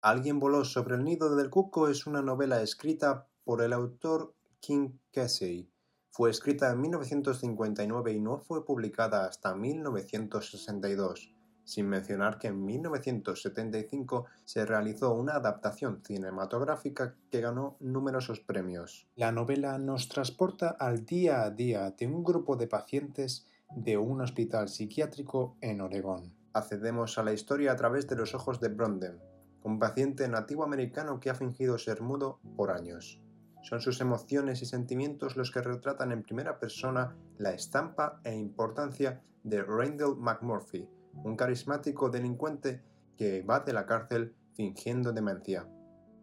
Alguien voló sobre el nido del cuco es una novela escrita por el autor Kim Casey. Fue escrita en 1959 y no fue publicada hasta 1962, sin mencionar que en 1975 se realizó una adaptación cinematográfica que ganó numerosos premios. La novela nos transporta al día a día de un grupo de pacientes de un hospital psiquiátrico en Oregón. Accedemos a la historia a través de los ojos de Bronden, un paciente nativo americano que ha fingido ser mudo por años. Son sus emociones y sentimientos los que retratan en primera persona la estampa e importancia de Randall McMurphy, un carismático delincuente que va de la cárcel fingiendo demencia.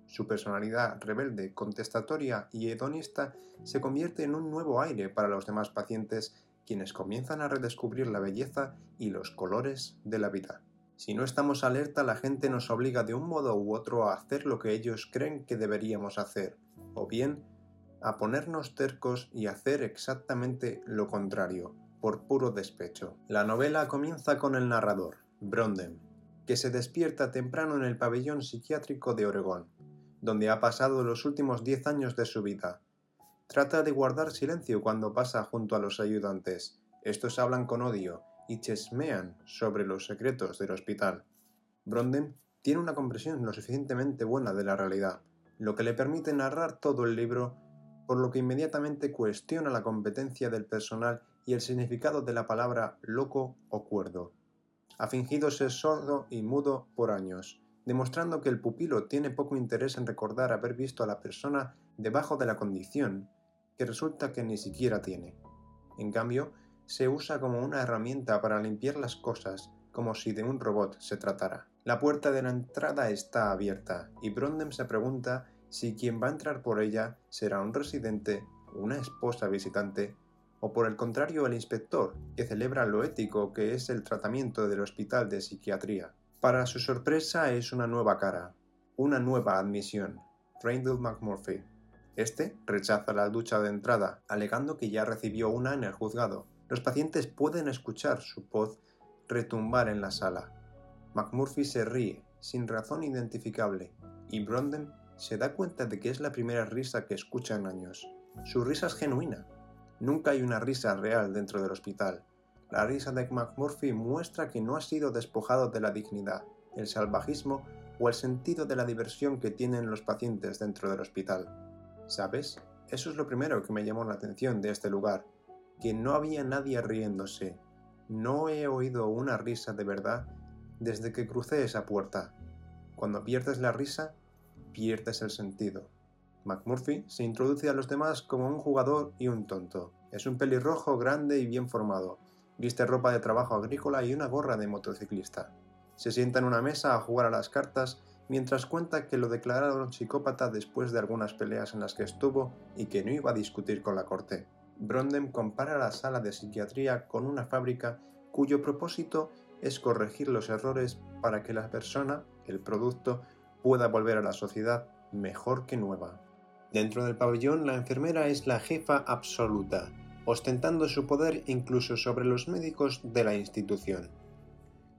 Su personalidad rebelde, contestatoria y hedonista se convierte en un nuevo aire para los demás pacientes quienes comienzan a redescubrir la belleza y los colores de la vida. Si no estamos alerta, la gente nos obliga de un modo u otro a hacer lo que ellos creen que deberíamos hacer, o bien a ponernos tercos y hacer exactamente lo contrario, por puro despecho. La novela comienza con el narrador, Bronden, que se despierta temprano en el pabellón psiquiátrico de Oregón, donde ha pasado los últimos diez años de su vida. Trata de guardar silencio cuando pasa junto a los ayudantes. Estos hablan con odio y chesmean sobre los secretos del hospital. Bronden tiene una comprensión lo suficientemente buena de la realidad, lo que le permite narrar todo el libro, por lo que inmediatamente cuestiona la competencia del personal y el significado de la palabra loco o cuerdo. Ha fingido ser sordo y mudo por años, demostrando que el pupilo tiene poco interés en recordar haber visto a la persona debajo de la condición que resulta que ni siquiera tiene. En cambio, se usa como una herramienta para limpiar las cosas, como si de un robot se tratara. La puerta de la entrada está abierta y Brondem se pregunta si quien va a entrar por ella será un residente, una esposa visitante o por el contrario el inspector, que celebra lo ético que es el tratamiento del hospital de psiquiatría. Para su sorpresa es una nueva cara, una nueva admisión, Randall McMurphy. Este rechaza la ducha de entrada, alegando que ya recibió una en el juzgado, los pacientes pueden escuchar su voz retumbar en la sala. McMurphy se ríe, sin razón identificable, y Bronden se da cuenta de que es la primera risa que escucha en años. Su risa es genuina. Nunca hay una risa real dentro del hospital. La risa de McMurphy muestra que no ha sido despojado de la dignidad, el salvajismo o el sentido de la diversión que tienen los pacientes dentro del hospital. ¿Sabes? Eso es lo primero que me llamó la atención de este lugar, que no había nadie riéndose. No he oído una risa de verdad desde que crucé esa puerta. Cuando pierdes la risa, pierdes el sentido. McMurphy se introduce a los demás como un jugador y un tonto. Es un pelirrojo grande y bien formado. Viste ropa de trabajo agrícola y una gorra de motociclista. Se sienta en una mesa a jugar a las cartas mientras cuenta que lo declararon psicópata después de algunas peleas en las que estuvo y que no iba a discutir con la corte. Brondem compara la sala de psiquiatría con una fábrica cuyo propósito es corregir los errores para que la persona, el producto, pueda volver a la sociedad mejor que nueva. Dentro del pabellón, la enfermera es la jefa absoluta, ostentando su poder incluso sobre los médicos de la institución.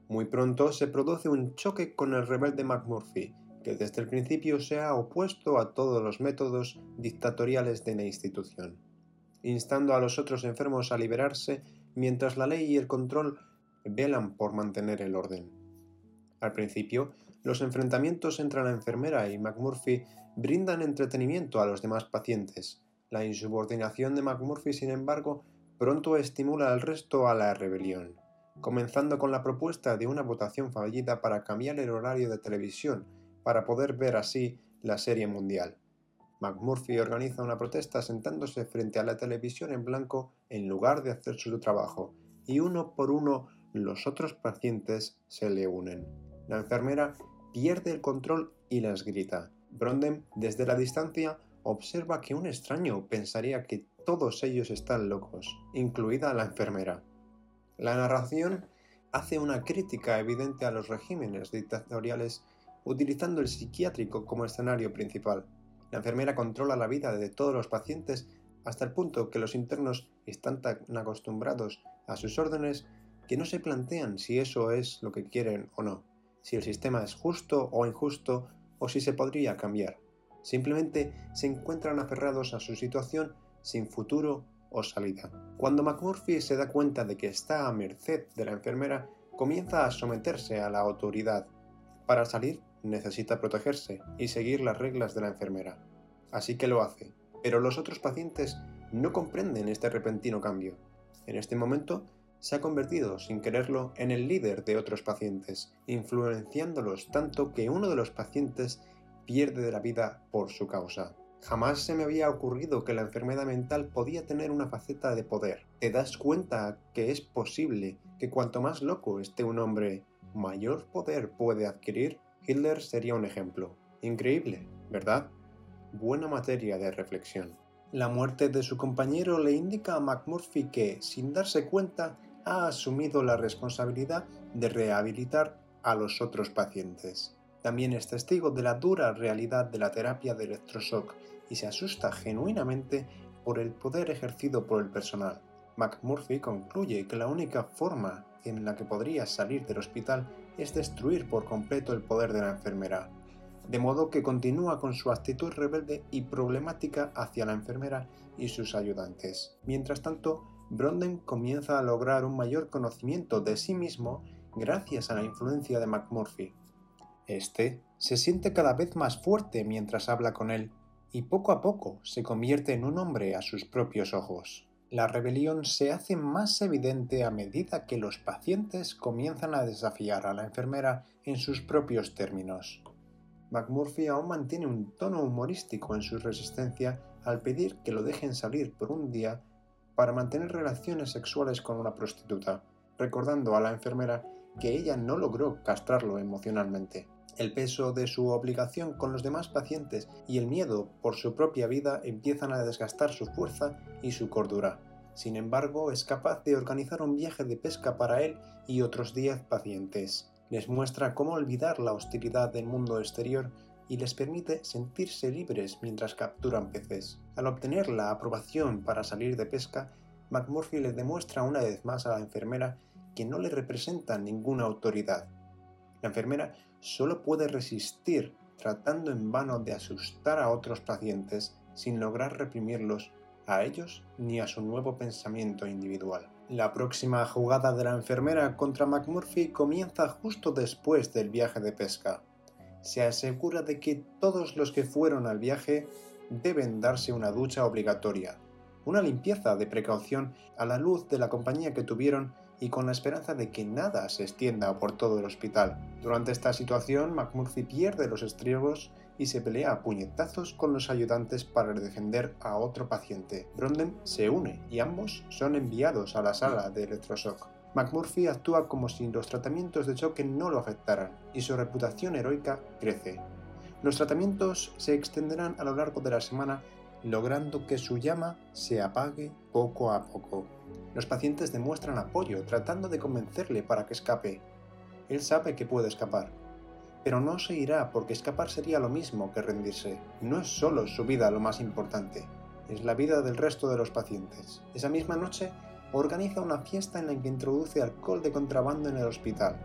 Muy pronto se produce un choque con el rebelde McMurphy, que desde el principio se ha opuesto a todos los métodos dictatoriales de la institución instando a los otros enfermos a liberarse mientras la ley y el control velan por mantener el orden. Al principio, los enfrentamientos entre la enfermera y McMurphy brindan entretenimiento a los demás pacientes. La insubordinación de McMurphy, sin embargo, pronto estimula al resto a la rebelión, comenzando con la propuesta de una votación fallida para cambiar el horario de televisión para poder ver así la serie mundial. McMurphy organiza una protesta sentándose frente a la televisión en blanco en lugar de hacer su trabajo, y uno por uno los otros pacientes se le unen. La enfermera pierde el control y las grita. Bronden, desde la distancia, observa que un extraño pensaría que todos ellos están locos, incluida la enfermera. La narración hace una crítica evidente a los regímenes dictatoriales utilizando el psiquiátrico como escenario principal. La enfermera controla la vida de todos los pacientes hasta el punto que los internos están tan acostumbrados a sus órdenes que no se plantean si eso es lo que quieren o no, si el sistema es justo o injusto o si se podría cambiar. Simplemente se encuentran aferrados a su situación sin futuro o salida. Cuando McMurphy se da cuenta de que está a merced de la enfermera, comienza a someterse a la autoridad. Para salir necesita protegerse y seguir las reglas de la enfermera. Así que lo hace, pero los otros pacientes no comprenden este repentino cambio. En este momento se ha convertido, sin quererlo, en el líder de otros pacientes, influenciándolos tanto que uno de los pacientes pierde la vida por su causa. Jamás se me había ocurrido que la enfermedad mental podía tener una faceta de poder. Te das cuenta que es posible que cuanto más loco esté un hombre, mayor poder puede adquirir. Hitler sería un ejemplo. Increíble, ¿verdad? Buena materia de reflexión. La muerte de su compañero le indica a McMurphy que, sin darse cuenta, ha asumido la responsabilidad de rehabilitar a los otros pacientes. También es testigo de la dura realidad de la terapia de electroshock y se asusta genuinamente por el poder ejercido por el personal. McMurphy concluye que la única forma en la que podría salir del hospital es destruir por completo el poder de la enfermera, de modo que continúa con su actitud rebelde y problemática hacia la enfermera y sus ayudantes. Mientras tanto, Bronden comienza a lograr un mayor conocimiento de sí mismo gracias a la influencia de McMurphy. Este se siente cada vez más fuerte mientras habla con él y poco a poco se convierte en un hombre a sus propios ojos. La rebelión se hace más evidente a medida que los pacientes comienzan a desafiar a la enfermera en sus propios términos. McMurphy aún mantiene un tono humorístico en su resistencia al pedir que lo dejen salir por un día para mantener relaciones sexuales con una prostituta, recordando a la enfermera que ella no logró castrarlo emocionalmente. El peso de su obligación con los demás pacientes y el miedo por su propia vida empiezan a desgastar su fuerza y su cordura. Sin embargo, es capaz de organizar un viaje de pesca para él y otros 10 pacientes. Les muestra cómo olvidar la hostilidad del mundo exterior y les permite sentirse libres mientras capturan peces. Al obtener la aprobación para salir de pesca, McMurphy le demuestra una vez más a la enfermera que no le representa ninguna autoridad. La enfermera solo puede resistir tratando en vano de asustar a otros pacientes sin lograr reprimirlos a ellos ni a su nuevo pensamiento individual. La próxima jugada de la enfermera contra McMurphy comienza justo después del viaje de pesca. Se asegura de que todos los que fueron al viaje deben darse una ducha obligatoria, una limpieza de precaución a la luz de la compañía que tuvieron y con la esperanza de que nada se extienda por todo el hospital. Durante esta situación, McMurphy pierde los estribos y se pelea a puñetazos con los ayudantes para defender a otro paciente. Bronden se une y ambos son enviados a la sala de electroshock. McMurphy actúa como si los tratamientos de choque no lo afectaran y su reputación heroica crece. Los tratamientos se extenderán a lo largo de la semana logrando que su llama se apague poco a poco. Los pacientes demuestran apoyo tratando de convencerle para que escape. Él sabe que puede escapar, pero no se irá porque escapar sería lo mismo que rendirse. No es solo su vida lo más importante, es la vida del resto de los pacientes. Esa misma noche organiza una fiesta en la que introduce alcohol de contrabando en el hospital.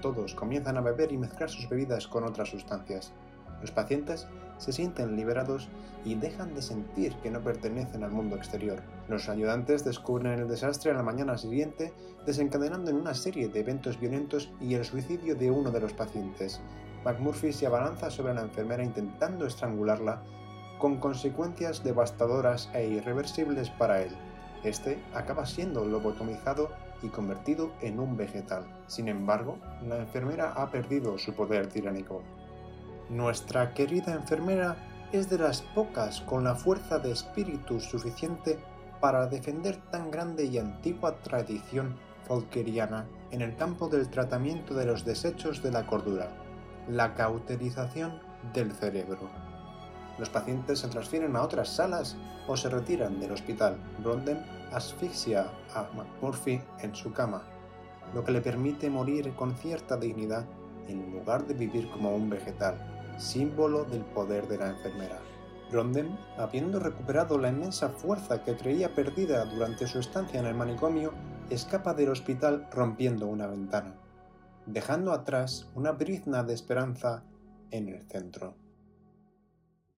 Todos comienzan a beber y mezclar sus bebidas con otras sustancias. Los pacientes se sienten liberados y dejan de sentir que no pertenecen al mundo exterior. Los ayudantes descubren el desastre a la mañana siguiente, desencadenando en una serie de eventos violentos y el suicidio de uno de los pacientes. McMurphy se abalanza sobre la enfermera intentando estrangularla, con consecuencias devastadoras e irreversibles para él. Este acaba siendo lobotomizado y convertido en un vegetal. Sin embargo, la enfermera ha perdido su poder tiránico. Nuestra querida enfermera es de las pocas con la fuerza de espíritu suficiente para defender tan grande y antigua tradición folkeriana en el campo del tratamiento de los desechos de la cordura, la cauterización del cerebro. Los pacientes se transfieren a otras salas o se retiran del hospital. Ronden asfixia a McMurphy en su cama, lo que le permite morir con cierta dignidad en lugar de vivir como un vegetal símbolo del poder de la enfermera. Ronden, habiendo recuperado la inmensa fuerza que creía perdida durante su estancia en el manicomio, escapa del hospital rompiendo una ventana, dejando atrás una brizna de esperanza en el centro.